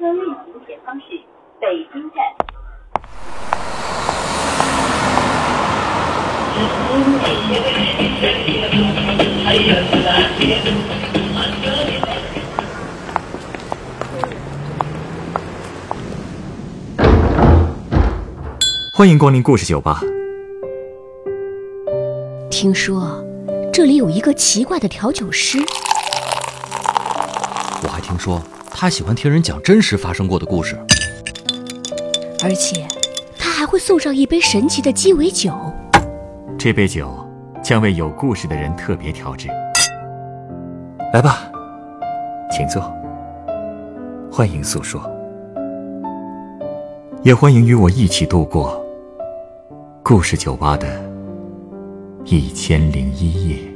车运行前方是北京站。欢迎光临故事酒吧。听说这里有一个奇怪的调酒师，我还听说他喜欢听人讲真实发生过的故事。而且他还会送上一杯神奇的鸡尾酒。这杯酒将为有故事的人特别调制。来吧，请坐。欢迎诉说，也欢迎与我一起度过故事酒吧的一千零一夜。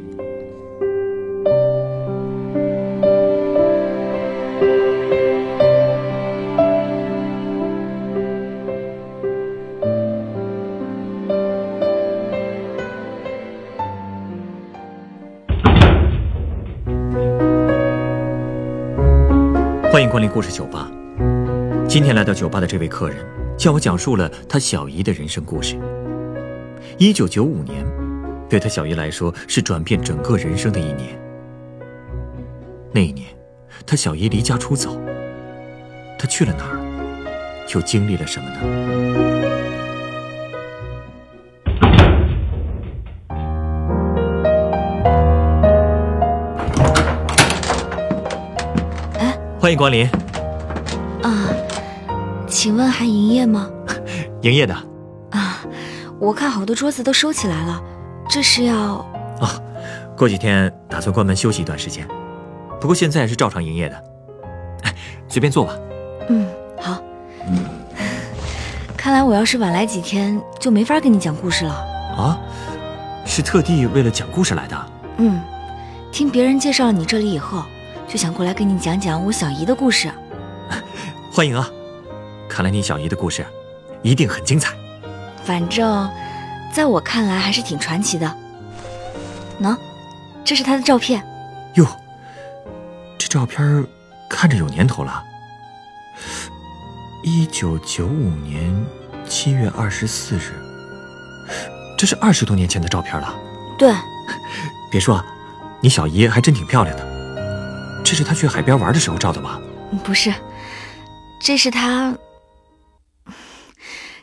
故事酒吧。今天来到酒吧的这位客人，向我讲述了他小姨的人生故事。一九九五年，对他小姨来说是转变整个人生的一年。那一年，他小姨离家出走，他去了哪儿，又经历了什么呢？哎，欢迎光临，啊，请问还营业吗？营业的啊，我看好多桌子都收起来了，这是要……哦，过几天打算关门休息一段时间，不过现在是照常营业的。哎，随便坐吧。嗯，好。看来我要是晚来几天，就没法给你讲故事了。啊，是特地为了讲故事来的？嗯，听别人介绍了你这里以后，就想过来跟你讲讲我小姨的故事。欢迎啊！看来你小姨的故事一定很精彩。反正，在我看来还是挺传奇的。喏，这是她的照片。哟，这照片看着有年头了。一九九五年七月二十四日，这是二十多年前的照片了。对，别说，你小姨还真挺漂亮的。这是她去海边玩的时候照的吧？不是，这是他。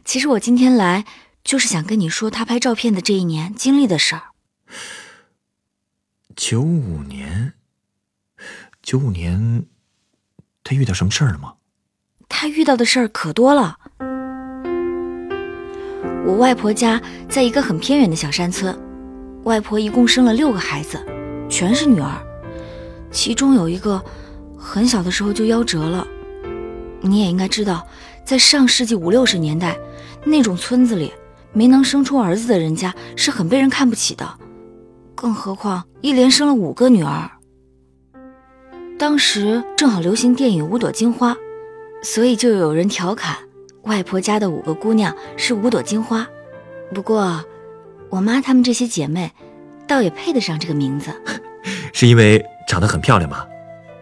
其实我今天来就是想跟你说他拍照片的这一年经历的事儿。九五年，九五年，他遇到什么事儿了吗？他遇到的事儿可多了。我外婆家在一个很偏远的小山村，外婆一共生了六个孩子，全是女儿，其中有一个很小的时候就夭折了。你也应该知道，在上世纪五六十年代，那种村子里没能生出儿子的人家是很被人看不起的，更何况一连生了五个女儿。当时正好流行电影《五朵金花》，所以就有人调侃外婆家的五个姑娘是五朵金花。不过，我妈她们这些姐妹，倒也配得上这个名字。是因为长得很漂亮吗？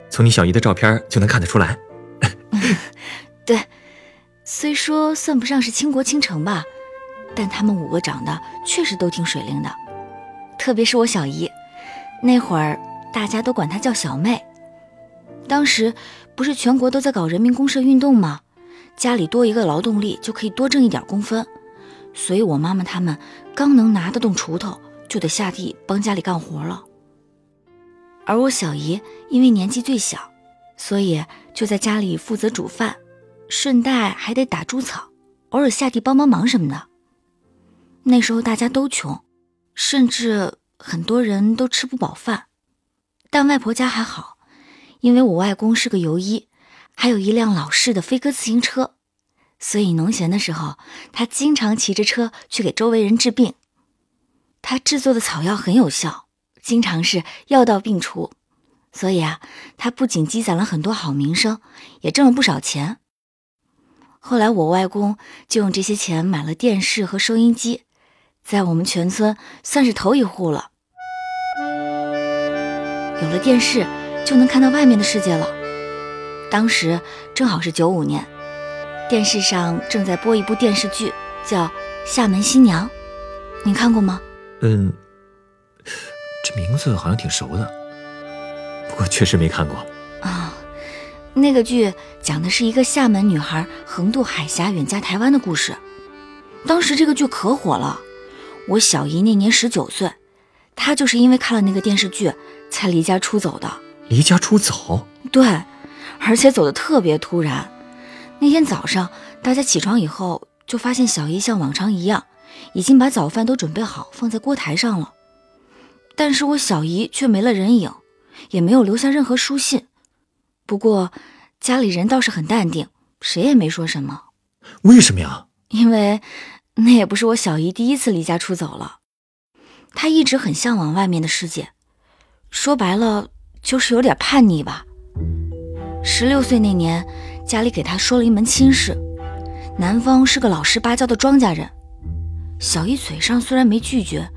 从你小姨的照片就能看得出来。对，虽说算不上是倾国倾城吧，但他们五个长得确实都挺水灵的。特别是我小姨，那会儿大家都管她叫小妹。当时不是全国都在搞人民公社运动吗？家里多一个劳动力就可以多挣一点工分，所以我妈妈他们刚能拿得动锄头，就得下地帮家里干活了。而我小姨因为年纪最小，所以就在家里负责煮饭，顺带还得打猪草，偶尔下地帮帮忙什么的。那时候大家都穷，甚至很多人都吃不饱饭，但外婆家还好。因为我外公是个游医，还有一辆老式的飞鸽自行车，所以农闲的时候，他经常骑着车去给周围人治病。他制作的草药很有效，经常是药到病除，所以啊，他不仅积攒了很多好名声，也挣了不少钱。后来我外公就用这些钱买了电视和收音机，在我们全村算是头一户了。有了电视。就能看到外面的世界了。当时正好是九五年，电视上正在播一部电视剧，叫《厦门新娘》，你看过吗？嗯，这名字好像挺熟的，不过确实没看过。那个剧讲的是一个厦门女孩横渡海峡远嫁台湾的故事。当时这个剧可火了，我小姨那年十九岁，她就是因为看了那个电视剧才离家出走的。离家出走？对，而且走的特别突然。那天早上，大家起床以后，就发现小姨像往常一样，已经把早饭都准备好放在锅台上了。但是我小姨却没了人影，也没有留下任何书信。不过家里人倒是很淡定，谁也没说什么。为什么呀？因为那也不是我小姨第一次离家出走了，她一直很向往外面的世界，说白了就是有点叛逆吧。十六岁那年，家里给她说了一门亲事，男方是个老实巴交的庄稼人。小姨嘴上虽然没拒绝，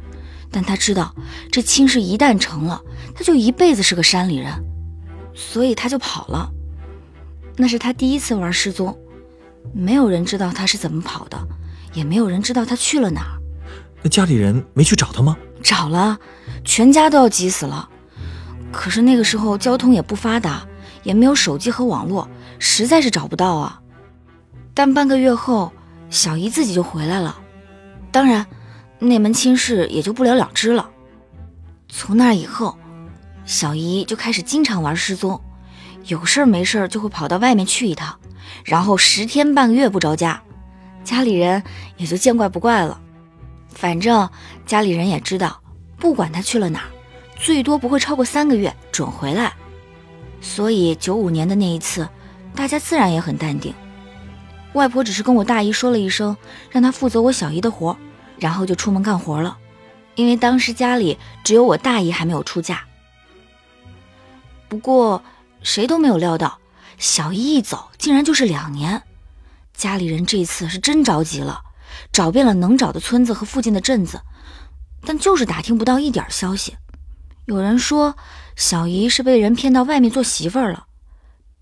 但她知道这亲事一旦成了，她就一辈子是个山里人，所以他就跑了。那是他第一次玩失踪。没有人知道他是怎么跑的，也没有人知道他去了哪儿。那家里人没去找他吗？找了，全家都要急死了。可是那个时候交通也不发达，也没有手机和网络，实在是找不到啊。但半个月后，小姨自己就回来了。当然，那门亲事也就不了了之了。从那以后，小姨就开始经常玩失踪，有事儿没事儿就会跑到外面去一趟。然后十天半个月不着家，家里人也就见怪不怪了。反正家里人也知道，不管他去了哪儿，最多不会超过三个月，准回来。所以九五年的那一次，大家自然也很淡定。外婆只是跟我大姨说了一声，让她负责我小姨的活，然后就出门干活了。因为当时家里只有我大姨还没有出嫁。不过谁都没有料到。小姨一走，竟然就是两年。家里人这次是真着急了，找遍了能找的村子和附近的镇子，但就是打听不到一点消息。有人说小姨是被人骗到外面做媳妇儿了，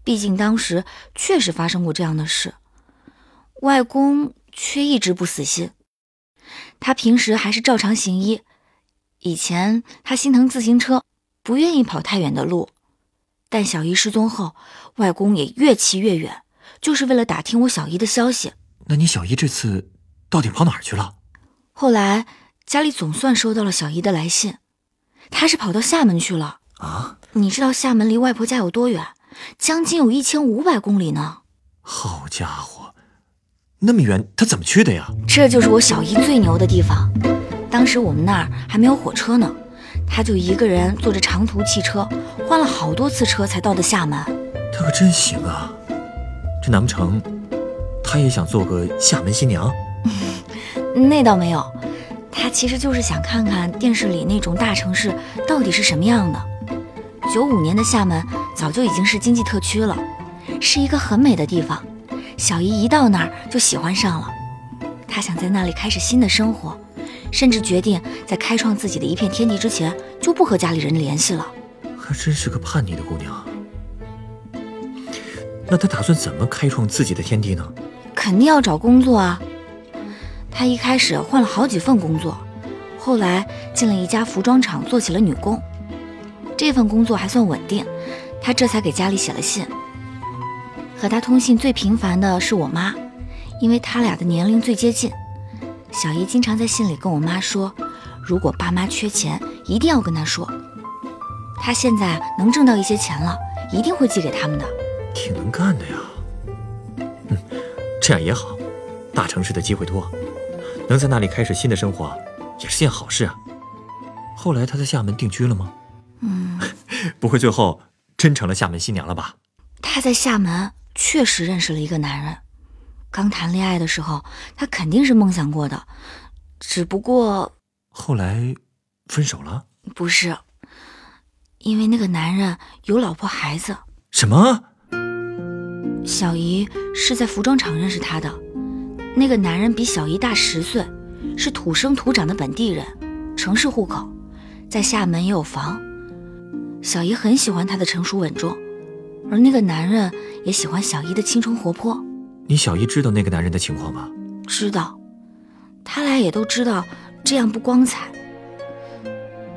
毕竟当时确实发生过这样的事。外公却一直不死心，他平时还是照常行医。以前他心疼自行车，不愿意跑太远的路。但小姨失踪后，外公也越骑越远，就是为了打听我小姨的消息。那你小姨这次到底跑哪儿去了？后来家里总算收到了小姨的来信，她是跑到厦门去了。啊？你知道厦门离外婆家有多远？将近有一千五百公里呢。好家伙，那么远，她怎么去的呀？这就是我小姨最牛的地方。当时我们那儿还没有火车呢。她就一个人坐着长途汽车，换了好多次车才到的厦门。他可真行啊！这难不成他也想做个厦门新娘？那倒没有，他其实就是想看看电视里那种大城市到底是什么样的。九五年的厦门早就已经是经济特区了，是一个很美的地方。小姨一到那儿就喜欢上了，她想在那里开始新的生活。甚至决定在开创自己的一片天地之前，就不和家里人联系了。她真是个叛逆的姑娘。那她打算怎么开创自己的天地呢？肯定要找工作啊。她一开始换了好几份工作，后来进了一家服装厂做起了女工。这份工作还算稳定，她这才给家里写了信。和她通信最频繁的是我妈，因为他俩的年龄最接近。小姨经常在信里跟我妈说，如果爸妈缺钱，一定要跟她说。她现在能挣到一些钱了，一定会寄给他们的。挺能干的呀。嗯，这样也好，大城市的机会多，能在那里开始新的生活，也是件好事啊。后来他在厦门定居了吗？嗯，不会最后真成了厦门新娘了吧？他在厦门确实认识了一个男人。刚谈恋爱的时候，他肯定是梦想过的，只不过后来分手了。不是，因为那个男人有老婆孩子。什么？小姨是在服装厂认识他的，那个男人比小姨大十岁，是土生土长的本地人，城市户口，在厦门也有房。小姨很喜欢他的成熟稳重，而那个男人也喜欢小姨的青春活泼。你小姨知道那个男人的情况吗？知道，他俩也都知道这样不光彩。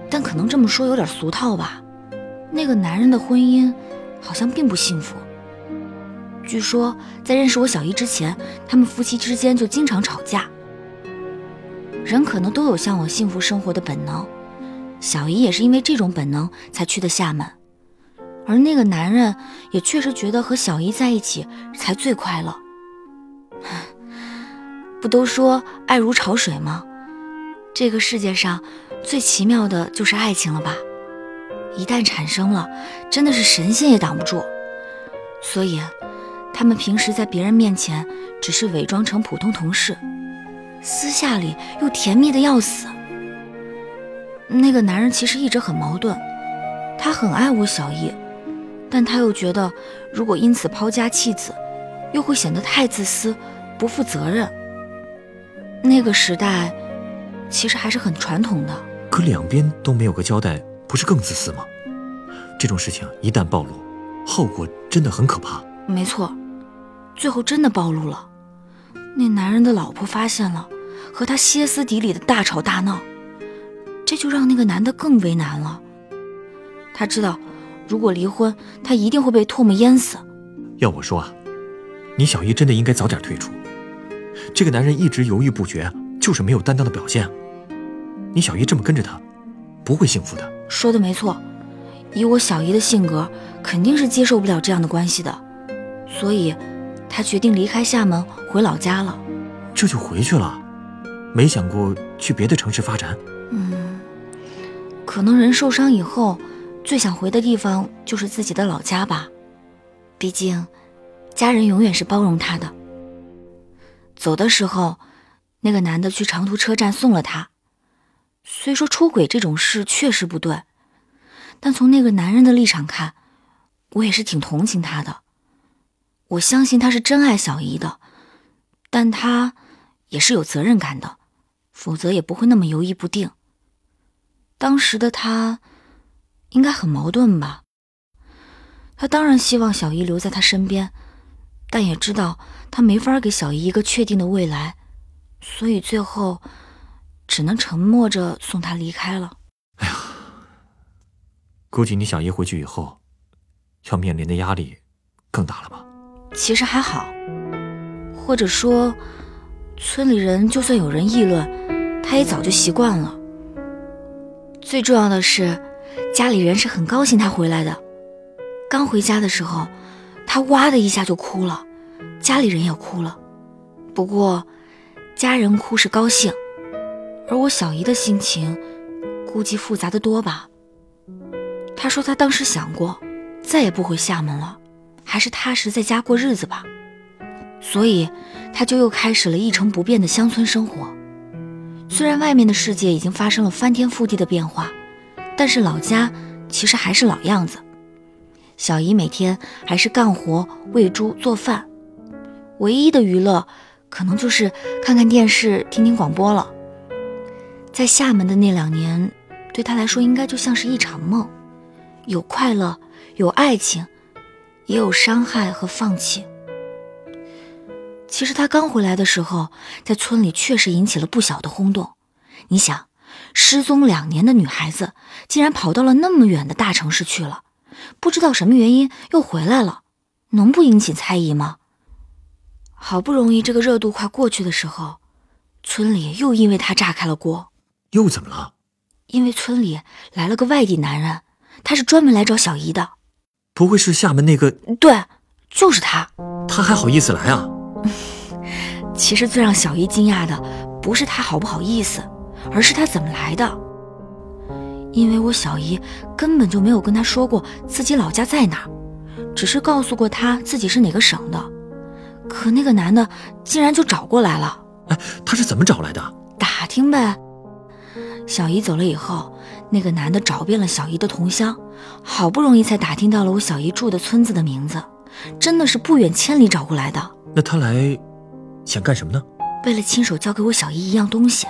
但可能这么说有点俗套吧。那个男人的婚姻好像并不幸福。据说在认识我小姨之前，他们夫妻之间就经常吵架。人可能都有向往幸福生活的本能，小姨也是因为这种本能才去的厦门。而那个男人也确实觉得和小姨在一起才最快乐。不都说爱如潮水吗？这个世界上最奇妙的就是爱情了吧？一旦产生了，真的是神仙也挡不住。所以，他们平时在别人面前只是伪装成普通同事，私下里又甜蜜的要死。那个男人其实一直很矛盾，他很爱我小姨，但他又觉得如果因此抛家弃子，又会显得太自私、不负责任。那个时代，其实还是很传统的。可两边都没有个交代。不是更自私吗？这种事情一旦暴露，后果真的很可怕。没错，最后真的暴露了。那男人的老婆发现了，和他歇斯底里的大吵大闹，这就让那个男的更为难了。他知道，如果离婚，他一定会被唾沫淹死。要我说啊，你小姨真的应该早点退出。这个男人一直犹豫不决，就是没有担当的表现。你小姨这么跟着他，不会幸福的。说的没错，以我小姨的性格，肯定是接受不了这样的关系的，所以，她决定离开厦门回老家了。这就回去了，没想过去别的城市发展。嗯，可能人受伤以后，最想回的地方就是自己的老家吧。毕竟，家人永远是包容他的。走的时候，那个男的去长途车站送了他。虽说出轨这种事确实不对，但从那个男人的立场看，我也是挺同情他的。我相信他是真爱小姨的，但他也是有责任感的，否则也不会那么犹豫不定。当时的他应该很矛盾吧？他当然希望小姨留在他身边，但也知道他没法给小姨一个确定的未来，所以最后。只能沉默着送他离开了。哎呀，估计你小姨回去以后，要面临的压力更大了吧？其实还好，或者说，村里人就算有人议论，他也早就习惯了。最重要的是，家里人是很高兴他回来的。刚回家的时候，他哇的一下就哭了，家里人也哭了。不过，家人哭是高兴。而我小姨的心情，估计复杂的多吧。她说她当时想过，再也不回厦门了，还是踏实在家过日子吧。所以，她就又开始了一成不变的乡村生活。虽然外面的世界已经发生了翻天覆地的变化，但是老家其实还是老样子。小姨每天还是干活、喂猪、做饭，唯一的娱乐，可能就是看看电视、听听广播了。在厦门的那两年，对他来说应该就像是一场梦，有快乐，有爱情，也有伤害和放弃。其实他刚回来的时候，在村里确实引起了不小的轰动。你想，失踪两年的女孩子竟然跑到了那么远的大城市去了，不知道什么原因又回来了，能不引起猜疑吗？好不容易这个热度快过去的时候，村里又因为他炸开了锅。又怎么了？因为村里来了个外地男人，他是专门来找小姨的。不会是厦门那个？对，就是他。他还好意思来啊？其实最让小姨惊讶的，不是他好不好意思，而是他怎么来的。因为我小姨根本就没有跟他说过自己老家在哪儿，只是告诉过他自己是哪个省的。可那个男的竟然就找过来了。哎，他是怎么找来的？打听呗。小姨走了以后，那个男的找遍了小姨的同乡，好不容易才打听到了我小姨住的村子的名字，真的是不远千里找过来的。那他来想干什么呢？为了亲手交给我小姨一样东西。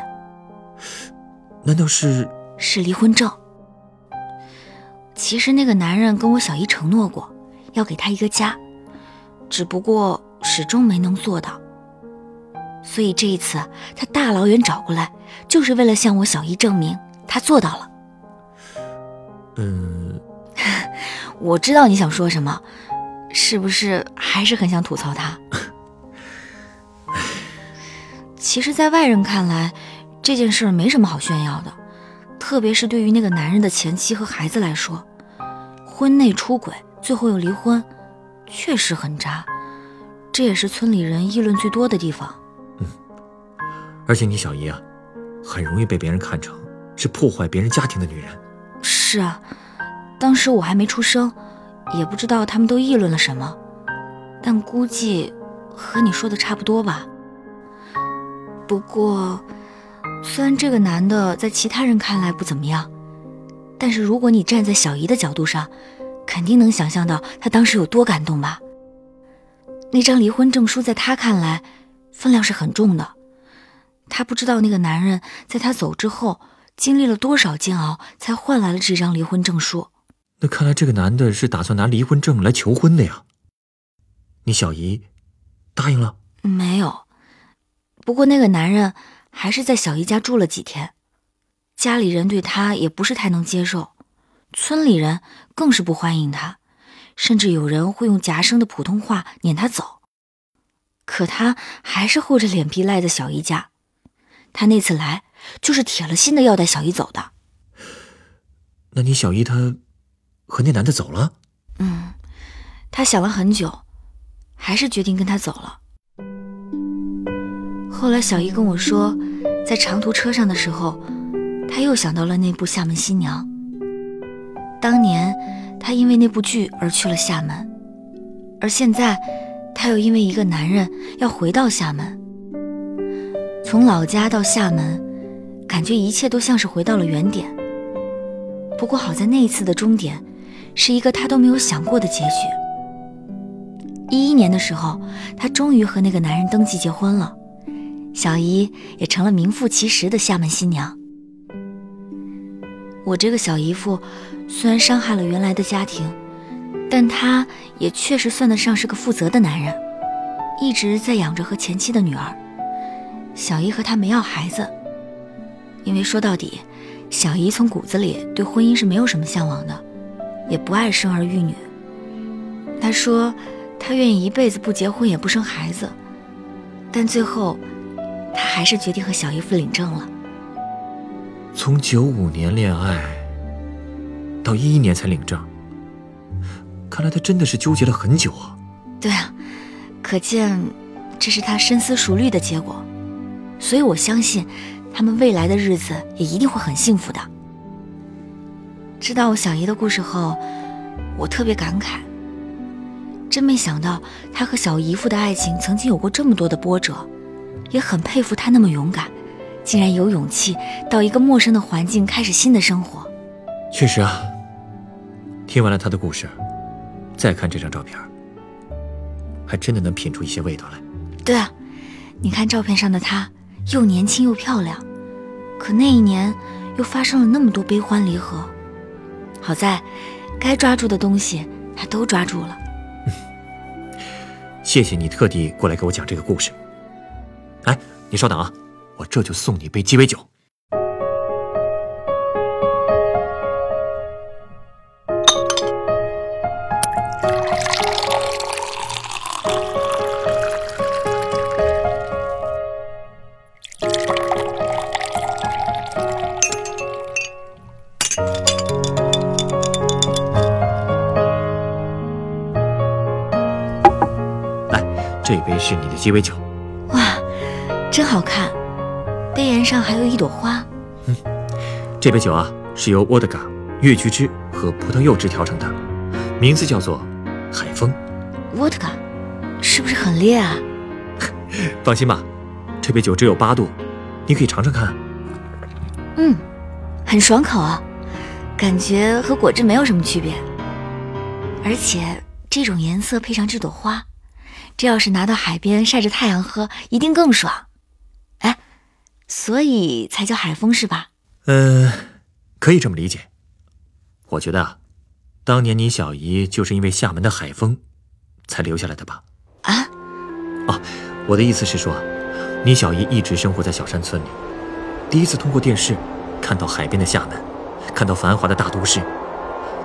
难道是？是离婚证。其实那个男人跟我小姨承诺过，要给她一个家，只不过始终没能做到。所以这一次他大老远找过来，就是为了向我小姨证明他做到了。嗯，我知道你想说什么，是不是还是很想吐槽他？其实，在外人看来，这件事没什么好炫耀的，特别是对于那个男人的前妻和孩子来说，婚内出轨，最后又离婚，确实很渣，这也是村里人议论最多的地方。而且你小姨啊，很容易被别人看成是破坏别人家庭的女人。是啊，当时我还没出生，也不知道他们都议论了什么，但估计和你说的差不多吧。不过，虽然这个男的在其他人看来不怎么样，但是如果你站在小姨的角度上，肯定能想象到他当时有多感动吧。那张离婚证书在他看来，分量是很重的。他不知道那个男人在她走之后经历了多少煎熬，才换来了这张离婚证书。那看来这个男的是打算拿离婚证来求婚的呀。你小姨答应了？没有。不过那个男人还是在小姨家住了几天，家里人对他也不是太能接受，村里人更是不欢迎他，甚至有人会用夹生的普通话撵他走。可他还是厚着脸皮赖在小姨家。他那次来就是铁了心的要带小姨走的。那你小姨她和那男的走了？嗯，她想了很久，还是决定跟他走了。后来小姨跟我说，在长途车上的时候，她又想到了那部《厦门新娘》。当年她因为那部剧而去了厦门，而现在她又因为一个男人要回到厦门。从老家到厦门，感觉一切都像是回到了原点。不过好在那一次的终点，是一个他都没有想过的结局。一一年的时候，他终于和那个男人登记结婚了。小姨也成了名副其实的厦门新娘。我这个小姨夫虽然伤害了原来的家庭，但他也确实算得上是个负责的男人，一直在养着和前妻的女儿。小姨和他没要孩子，因为说到底，小姨从骨子里对婚姻是没有什么向往的，也不爱生儿育女。她说，她愿意一辈子不结婚也不生孩子，但最后。他还是决定和小姨夫领证了。从九五年恋爱到一一年才领证，看来他真的是纠结了很久啊。对啊，可见这是他深思熟虑的结果。所以我相信，他们未来的日子也一定会很幸福的。知道我小姨的故事后，我特别感慨，真没想到他和小姨夫的爱情曾经有过这么多的波折。也很佩服他那么勇敢，竟然有勇气到一个陌生的环境开始新的生活。确实啊，听完了他的故事，再看这张照片，还真的能品出一些味道来。对啊，你看照片上的他，又年轻又漂亮，可那一年又发生了那么多悲欢离合。好在，该抓住的东西他都抓住了。谢谢你特地过来给我讲这个故事。哎，你稍等啊，我这就送你一杯鸡尾酒。这杯是你的鸡尾酒。哇真好看，杯沿上还有一朵花。嗯，这杯酒啊是由沃德嘎、越橘汁和葡萄柚汁调成的，名字叫做海风。沃德嘎，是不是很烈啊？放心吧，这杯酒只有八度，你可以尝尝看。嗯，很爽口啊，感觉和果汁没有什么区别。而且这种颜色配上这朵花，这要是拿到海边晒着太阳喝，一定更爽。哎所以才叫海风是吧？呃，可以这么理解。我觉得啊，当年你小姨就是因为厦门的海风，才留下来的吧？啊？哦，我的意思是说，你小姨一直生活在小山村里，第一次通过电视看到海边的厦门，看到繁华的大都市，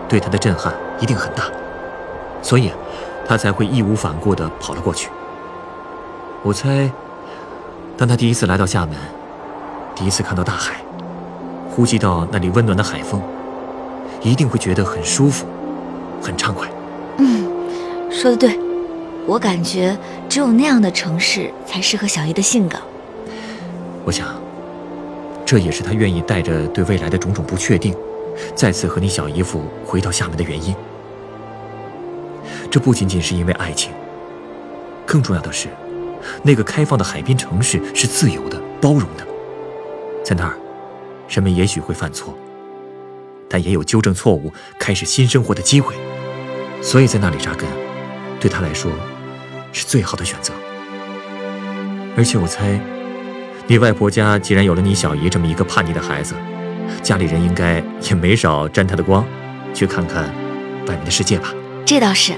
对她的震撼一定很大，所以，她才会义无反顾地跑了过去。我猜，当他第一次来到厦门，第一次看到大海，呼吸到那里温暖的海风。一定会觉得很舒服，很畅快。嗯，说的对，我感觉只有那样的城市才适合小姨的性格。我想，这也是他愿意带着对未来的种种不确定，再次和你小姨夫回到厦门的原因。这不仅仅是因为爱情，更重要的是，那个开放的海边城市是自由的、包容的，在那儿，人们也许会犯错。但也有纠正错误、开始新生活的机会，所以在那里扎根，对他来说是最好的选择。而且我猜，你外婆家既然有了你小姨这么一个叛逆的孩子，家里人应该也没少沾他的光，去看看外面的世界吧。这倒是，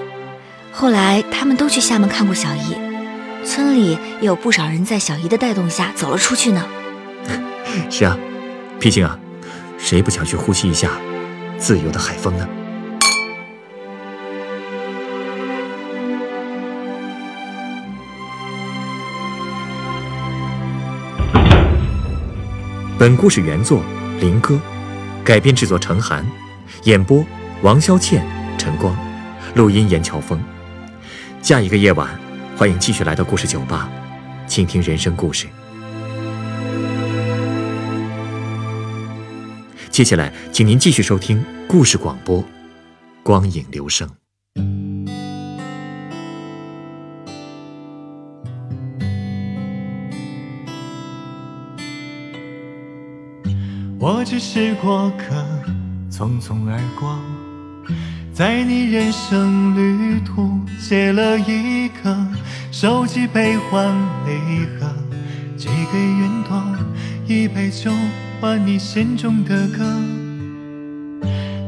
后来他们都去厦门看过小姨，村里也有不少人在小姨的带动下走了出去呢。是啊，毕竟啊。谁不想去呼吸一下自由的海风呢？本故事原作林歌，改编制作陈寒，演播王潇倩、陈光，录音严乔峰。下一个夜晚，欢迎继续来到故事酒吧，倾听人生故事。接下来，请您继续收听故事广播，《光影留声》。我只是过客，匆匆而过，在你人生旅途写了一个收集悲欢离合，寄给云朵一杯酒。换你心中的歌，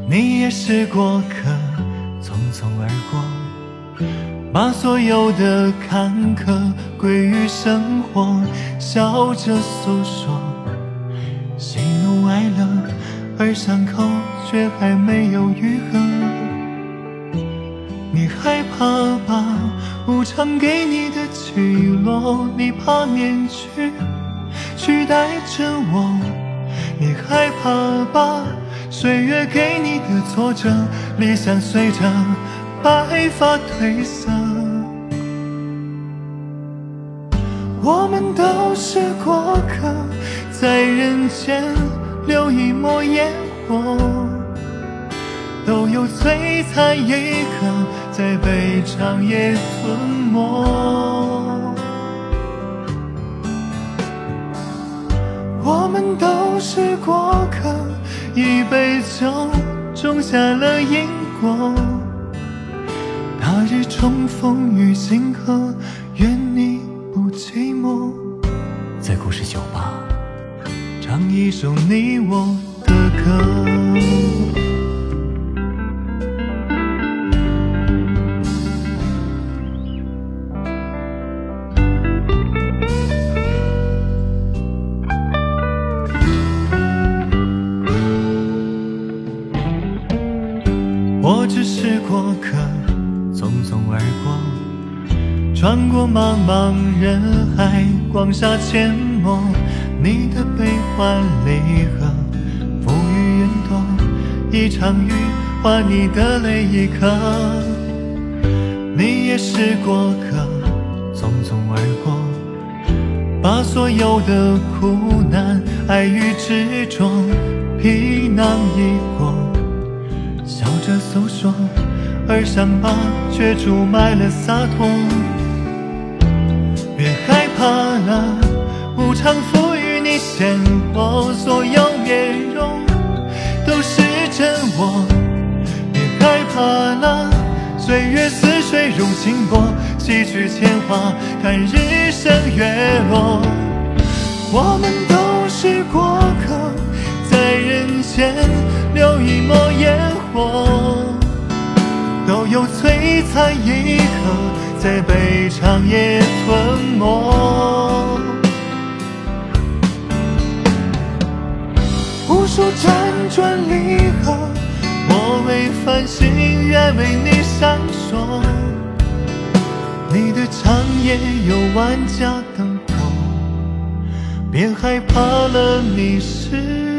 你也是过客，匆匆而过，把所有的坎坷归于生活，笑着诉说，喜怒哀乐，而伤口却还没有愈合。你害怕把无常给你的起落，你怕面具取代着我。你害怕把岁月给你的挫折，理想随着白发褪色。我们都是过客，在人间留一抹烟火，都有璀璨一刻，在被长夜吞没。我们都是过客，一杯酒种下了因果。那日重逢于星河，愿你不寂寞。在故事酒吧，唱一首你我的歌。茫茫人海，广厦阡陌，你的悲欢离合，浮于云朵，一场雨换你的泪一颗。你也是过客，匆匆而过，把所有的苦难、爱与执着，皮囊一过，笑着诉说，而伤疤却注满了洒脱。怕了，无常赋予你鲜活，所有面容都是真我。别害怕了，岁月似水融心波，洗去铅华，看日升月落。我们都是过客，在人间留一抹烟火，都有璀璨一刻，在被长夜吞没。无数辗转离合，我为繁星，愿为你闪烁。你的长夜有万家灯火，别害怕了迷失。